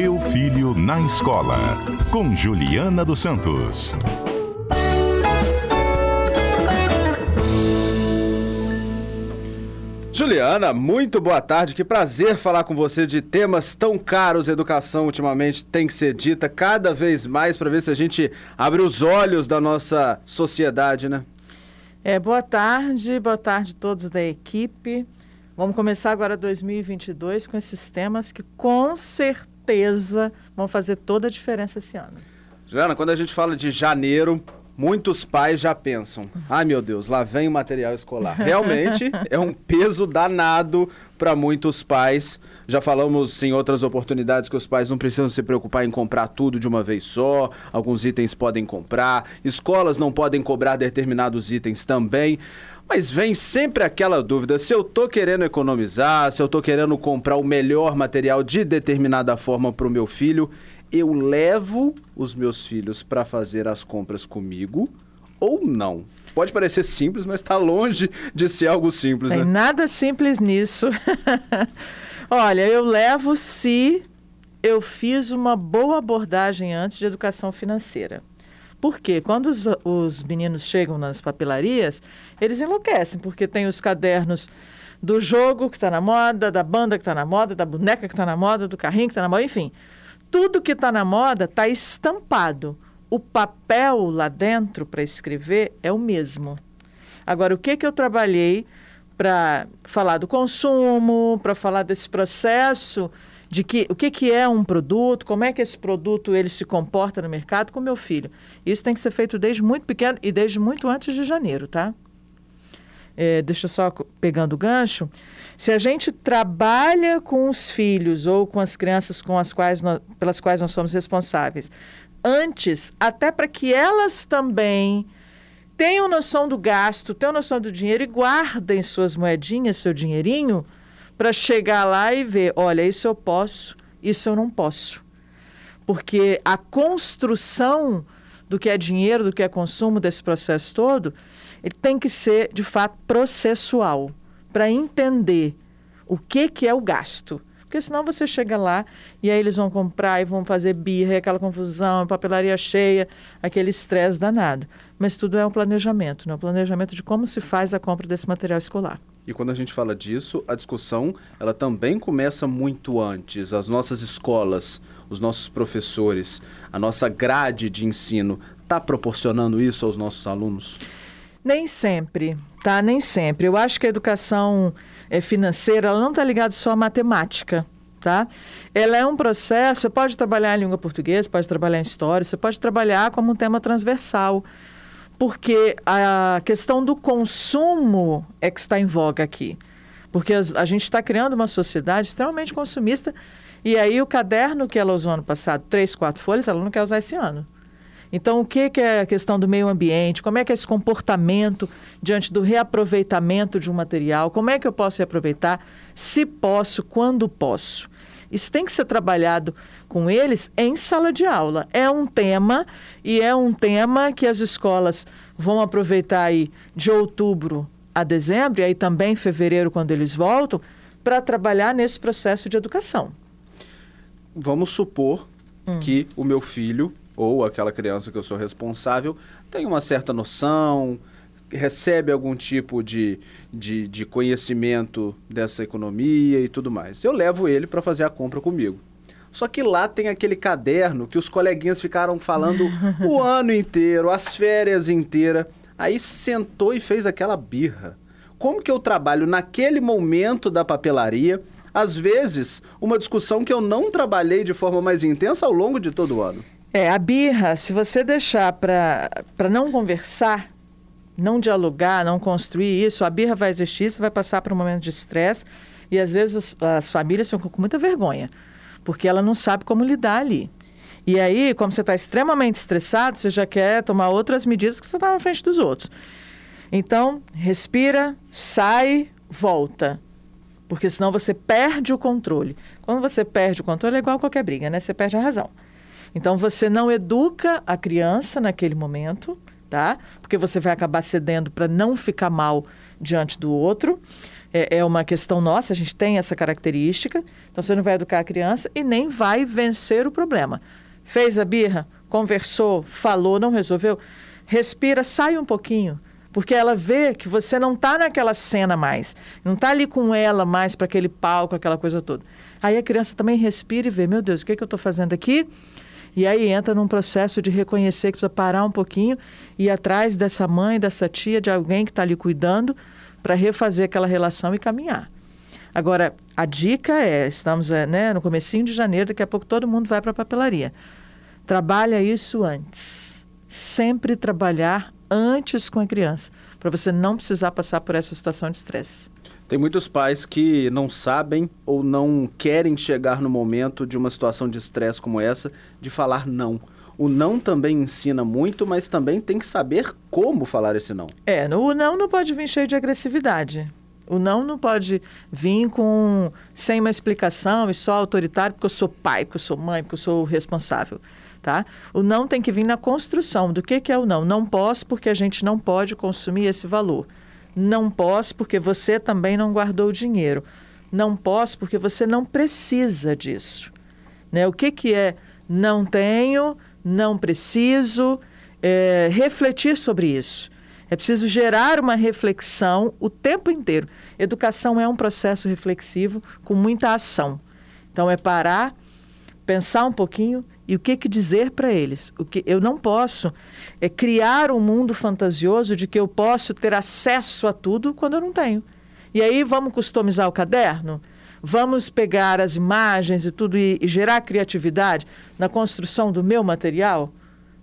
Meu Filho na Escola, com Juliana dos Santos. Juliana, muito boa tarde. Que prazer falar com você de temas tão caros. Educação ultimamente tem que ser dita cada vez mais para ver se a gente abre os olhos da nossa sociedade, né? É, boa tarde, boa tarde a todos da equipe. Vamos começar agora 2022 com esses temas que com certeza vão fazer toda a diferença esse ano. Juliana, quando a gente fala de janeiro, muitos pais já pensam: ai meu Deus, lá vem o material escolar. Realmente é um peso danado para muitos pais. Já falamos em outras oportunidades que os pais não precisam se preocupar em comprar tudo de uma vez só, alguns itens podem comprar, escolas não podem cobrar determinados itens também. Mas vem sempre aquela dúvida: se eu tô querendo economizar, se eu tô querendo comprar o melhor material de determinada forma para o meu filho, eu levo os meus filhos para fazer as compras comigo ou não? Pode parecer simples, mas está longe de ser algo simples, Tem né? nada simples nisso. Olha, eu levo se eu fiz uma boa abordagem antes de educação financeira. Por quê? Quando os, os meninos chegam nas papelarias, eles enlouquecem, porque tem os cadernos do jogo que está na moda, da banda que está na moda, da boneca que está na moda, do carrinho que está na moda, enfim tudo que está na moda está estampado. O papel lá dentro para escrever é o mesmo. Agora, o que, que eu trabalhei para falar do consumo, para falar desse processo de que o que, que é um produto, como é que esse produto ele se comporta no mercado com meu filho. Isso tem que ser feito desde muito pequeno e desde muito antes de janeiro, tá? É, deixa eu só pegando o gancho. Se a gente trabalha com os filhos ou com as crianças com as quais nós, pelas quais nós somos responsáveis, antes, até para que elas também tenham noção do gasto, tenham noção do dinheiro e guardem suas moedinhas, seu dinheirinho, para chegar lá e ver, olha, isso eu posso, isso eu não posso. Porque a construção do que é dinheiro, do que é consumo desse processo todo, ele tem que ser, de fato, processual para entender o que, que é o gasto. Porque senão você chega lá e aí eles vão comprar e vão fazer birra, aquela confusão, papelaria cheia, aquele estresse danado. Mas tudo é um planejamento, né? um planejamento de como se faz a compra desse material escolar. E quando a gente fala disso, a discussão ela também começa muito antes. As nossas escolas, os nossos professores, a nossa grade de ensino está proporcionando isso aos nossos alunos? Nem sempre, tá? Nem sempre. Eu acho que a educação é, financeira ela não está ligada só à matemática. Tá? Ela é um processo, você pode trabalhar em língua portuguesa, pode trabalhar em história, você pode trabalhar como um tema transversal, porque a questão do consumo é que está em voga aqui. Porque a, gente está criando uma sociedade extremamente consumista, e aí o caderno que ela usou ano passado, três, quatro folhas, ela não quer usar esse ano. Então, o que, que é a questão do meio ambiente? Como é que é esse comportamento diante do reaproveitamento de um material? Como é que eu posso reaproveitar? Se posso, quando posso? Isso tem que ser trabalhado com eles em sala de aula. É um tema e é um tema que as escolas vão aproveitar aí de outubro a dezembro e aí também fevereiro quando eles voltam para trabalhar nesse processo de educação. Vamos supor hum. que o meu filho ou aquela criança que eu sou responsável tem uma certa noção, recebe algum tipo de, de, de conhecimento dessa economia e tudo mais. Eu levo ele para fazer a compra comigo. Só que lá tem aquele caderno que os coleguinhas ficaram falando o ano inteiro, as férias inteiras. Aí sentou e fez aquela birra. Como que eu trabalho naquele momento da papelaria? Às vezes, uma discussão que eu não trabalhei de forma mais intensa ao longo de todo o ano. É, a birra, se você deixar para não conversar, não dialogar, não construir isso, a birra vai existir, você vai passar por um momento de estresse e às vezes as famílias ficam com muita vergonha, porque ela não sabe como lidar ali. E aí, como você está extremamente estressado, você já quer tomar outras medidas que você está na frente dos outros. Então, respira, sai, volta. Porque senão você perde o controle. Quando você perde o controle, é igual qualquer briga, né? Você perde a razão. Então você não educa a criança naquele momento, tá? Porque você vai acabar cedendo para não ficar mal diante do outro. é, é, uma questão nossa, a gente tem essa característica. Então você não vai educar a criança e nem vai vencer o problema. Fez a birra, conversou, falou, não resolveu. Respira, sai um pouquinho. Porque ela vê que você não está naquela cena mais, não está ali com ela mais para aquele palco, aquela coisa toda. Aí a criança também respira e vê: meu Deus, o que, é que eu estou fazendo aqui? E aí entra num processo de reconhecer que precisa parar um pouquinho e ir atrás dessa mãe, dessa tia, de alguém que está ali cuidando, para refazer aquela relação e caminhar. Agora, a dica é, estamos é, né, no comecinho de janeiro, daqui a pouco todo mundo vai para a papelaria. Trabalha isso antes. Sempre trabalhar antes com a criança, para você não precisar passar por essa situação de estresse. Tem muitos pais que não sabem ou não querem chegar no momento de uma situação de estresse como essa, de falar não. O não também ensina muito, mas também tem que saber como falar esse não. É, o não não pode vir cheio de agressividade. O não não pode vir com sem uma explicação e só autoritário porque eu sou pai, porque eu sou mãe, porque eu sou responsável. Tá? O não tem que vir na construção do que, que é o não. Não posso porque a gente não pode consumir esse valor. Não posso porque você também não guardou o dinheiro. Não posso porque você não precisa disso. Né? O que, que é não tenho, não preciso? É, refletir sobre isso. É preciso gerar uma reflexão o tempo inteiro. Educação é um processo reflexivo com muita ação. Então, é parar, pensar um pouquinho e o que, que dizer para eles? O que eu não posso é criar um mundo fantasioso de que eu posso ter acesso a tudo quando eu não tenho. E aí vamos customizar o caderno? Vamos pegar as imagens e tudo e, e gerar criatividade na construção do meu material?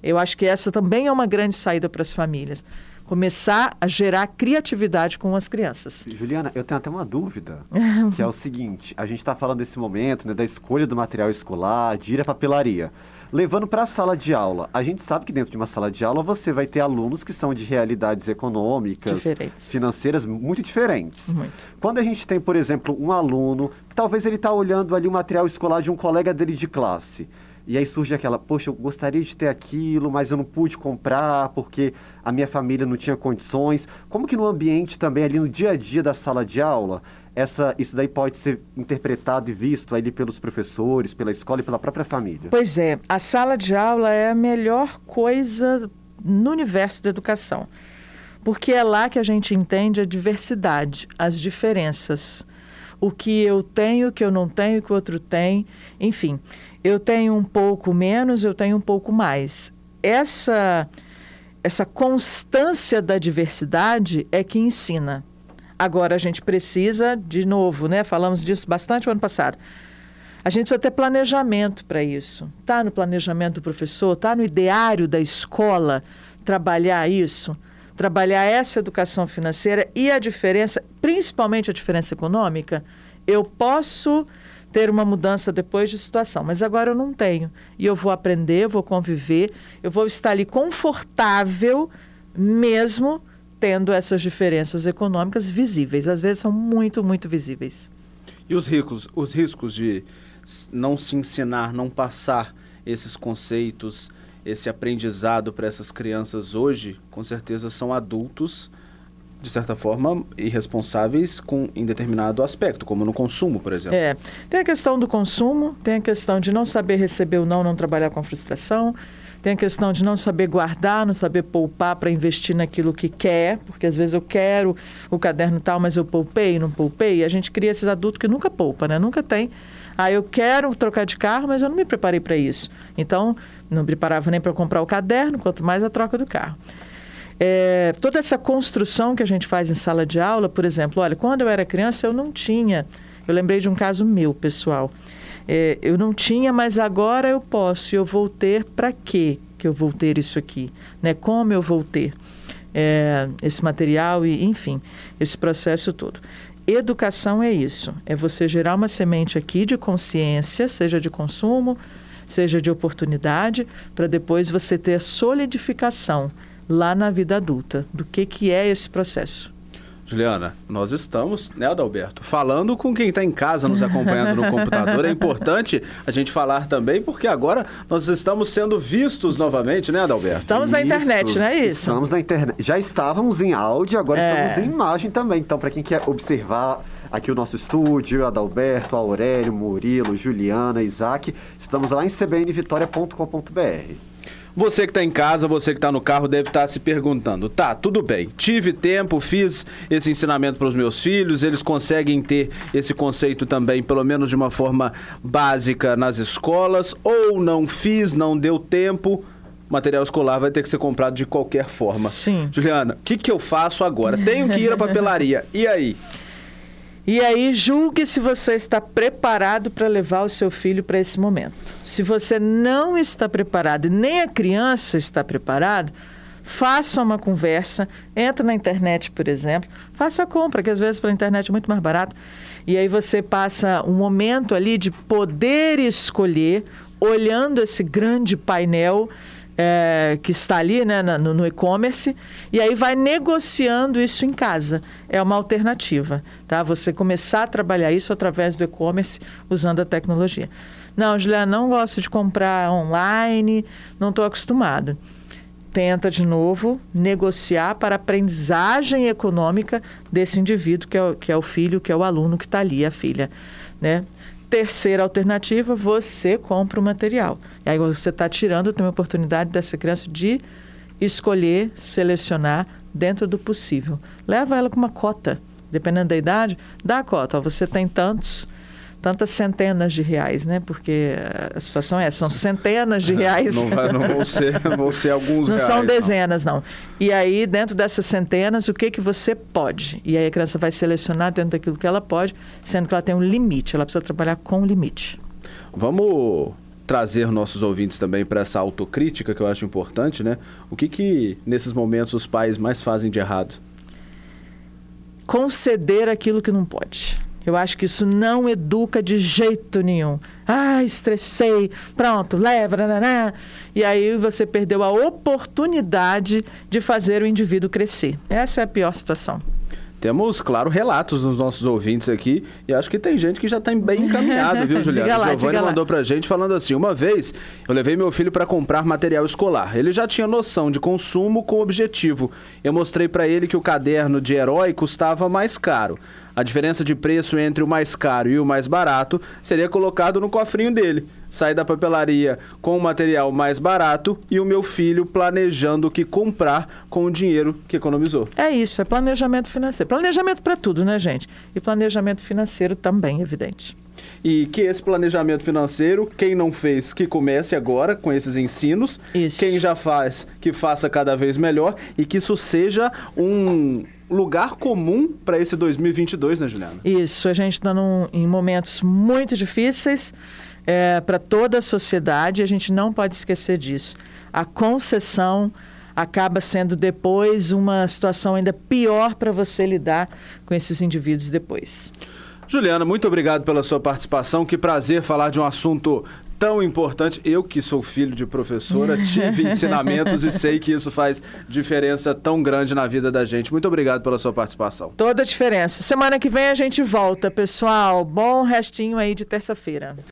Eu acho que essa também é uma grande saída para as famílias começar a gerar criatividade com as crianças. Juliana, eu tenho até uma dúvida, que é o seguinte: a gente está falando desse momento, né, da escolha do material escolar, de ir à papelaria. Levando para a sala de aula, a gente sabe que dentro de uma sala de aula você vai ter alunos que são de realidades econômicas, diferentes. financeiras muito diferentes. Muito. Quando a gente tem, por exemplo, um aluno, que talvez ele está olhando ali o material escolar de um colega dele de classe. E aí surge aquela, poxa, eu gostaria de ter aquilo, mas eu não pude comprar porque a minha família não tinha condições. Como que no ambiente também, ali no dia a dia da sala de aula, essa, isso daí pode ser interpretado e visto ali pelos professores, pela escola e pela própria família? Pois é, a sala de aula é a melhor coisa no universo da educação. Porque é lá que a gente entende a diversidade, as diferenças. O que eu tenho, o que eu não tenho, o que o outro tem, enfim eu tenho um pouco menos, eu tenho um pouco mais. Essa, essa constância da diversidade é que ensina. Agora, a gente precisa, de novo, né? falamos disso bastante o ano passado, a gente precisa ter planejamento para isso. Está no planejamento do professor, está no ideário da escola trabalhar isso, trabalhar essa educação financeira e a diferença, principalmente a diferença econômica. Eu posso ter uma mudança depois de situação. Mas agora eu não tenho. E eu vou aprender, vou conviver, eu vou estar ali confortável, mesmo tendo essas diferenças econômicas visíveis. Às vezes são muito, muito visíveis. E os ricos, os riscos de não se ensinar, não passar esses conceitos, esse aprendizado para essas crianças hoje, com certeza são adultos de certa forma, irresponsáveis com, em determinado aspecto, como no consumo, por exemplo. É. Tem a questão do consumo, tem a questão de não saber receber ou não, não trabalhar com frustração, tem a questão de não saber guardar, não saber poupar para investir naquilo que quer, porque às vezes eu quero o caderno tal, mas eu poupei, não poupei. A gente cria esses adultos que nunca poupa, né? Nunca tem. Ah, eu quero trocar de carro, mas eu não me preparei para isso. Então, não me preparava nem para comprar o caderno, quanto mais a troca do carro. É, toda essa construção que a gente faz em sala de aula, por exemplo, olha, quando eu era criança eu não tinha. Eu lembrei de um caso meu, pessoal. É, eu não tinha, mas agora eu posso. E eu vou ter para quê que eu vou ter isso aqui? Né? Como eu vou ter é, esse material e, enfim, esse processo todo. Educação é isso, é você gerar uma semente aqui de consciência, seja de consumo, seja de oportunidade, para depois você ter a solidificação lá na vida adulta, do que, que é esse processo. Juliana, nós estamos, né, Adalberto, falando com quem está em casa nos acompanhando no computador. É importante a gente falar também, porque agora nós estamos sendo vistos novamente, né, Adalberto? Estamos na internet, não é isso? Estamos na internet. Já estávamos em áudio, agora É. estamos em imagem também. Então, para quem quer observar aqui o nosso estúdio, Adalberto, Aurélio, Murilo, Juliana, Isaac, estamos lá em cbnvitoria.com.br. Você que está em casa, você que está no carro, deve estar se perguntando: tá, tudo bem, tive tempo, fiz esse ensinamento para os meus filhos, eles conseguem ter esse conceito também, pelo menos de uma forma básica, nas escolas, ou não fiz, não deu tempo. Material escolar vai ter que ser comprado de qualquer forma. Sim. Juliana, o que, que eu faço agora? Tenho que ir à papelaria. E aí? E aí, julgue se você está preparado para levar o seu filho para esse momento. Se você não está preparado nem a criança está preparado, faça uma conversa, entra na internet, por exemplo, faça a compra, que às vezes pela internet é muito mais barato. E aí você passa um momento ali de poder escolher, olhando esse grande painel é, que está ali né, no, no e-commerce, e aí vai negociando isso em casa. É uma alternativa, tá? Você começar a trabalhar isso através do e-commerce usando a tecnologia. Não, Juliana, não gosto de comprar online, não estou acostumado. Tenta de novo negociar para aprendizagem econômica desse indivíduo, que é o, que é o filho, que é o aluno que está ali, a filha. Né? Terceira alternativa, você compra o material. E aí você está tirando também a oportunidade dessa criança de escolher, selecionar dentro do possível. Leva ela com uma cota, dependendo da idade, dá a cota. Você tem tantos, tantas centenas de reais, né? Porque a situação é, essa, são centenas de reais. Não, vai- não vão, ser, vão ser alguns Não reais. são não. dezenas, não. E aí, dentro dessas centenas, o que, que você pode? E aí a criança vai selecionar dentro daquilo que ela pode, sendo que ela tem um limite, ela precisa trabalhar com limite. Vamos trazer nossos ouvintes também para essa autocrítica que eu acho importante, né? O que que nesses momentos os pais mais fazem de errado? Conceder aquilo que não pode. Eu acho que isso não educa de jeito nenhum. Ah, estressei, pronto, leva, nananá. E aí você perdeu a oportunidade de fazer o indivíduo crescer. Essa é a pior situação. Temos, claro, relatos dos nossos ouvintes aqui e acho que tem gente que já está bem encaminhado, viu, Juliana? Diga lá, o Giovanni mandou pra gente falando assim: uma vez eu levei meu filho para comprar material escolar. Ele já tinha noção de consumo com objetivo. Eu mostrei para ele que o caderno de herói custava mais caro. A diferença de preço entre o mais caro e o mais barato seria colocado no cofrinho dele. Saí da papelaria com o material mais barato e o meu filho planejando o que comprar com o dinheiro que economizou. É isso, é planejamento financeiro. Planejamento para tudo, né, gente? E planejamento financeiro também, evidente. E que esse planejamento financeiro, quem não fez, que comece agora com esses ensinos. Isso. Quem já faz, que faça cada vez melhor e que isso seja um lugar comum para esse 2022, né, Juliana? Isso, a gente está em momentos muito difíceis para toda a sociedade, a gente não pode esquecer disso. A concessão acaba sendo depois uma situação ainda pior para você lidar com esses indivíduos depois. Juliana, muito obrigado pela sua participação. Que prazer falar de um assunto tão importante. Eu que sou filho de professora, tive ensinamentos e sei que isso faz diferença tão grande na vida da gente. Muito obrigado pela sua participação. Toda a diferença. Semana que vem a gente volta, pessoal. Bom restinho aí de terça-feira.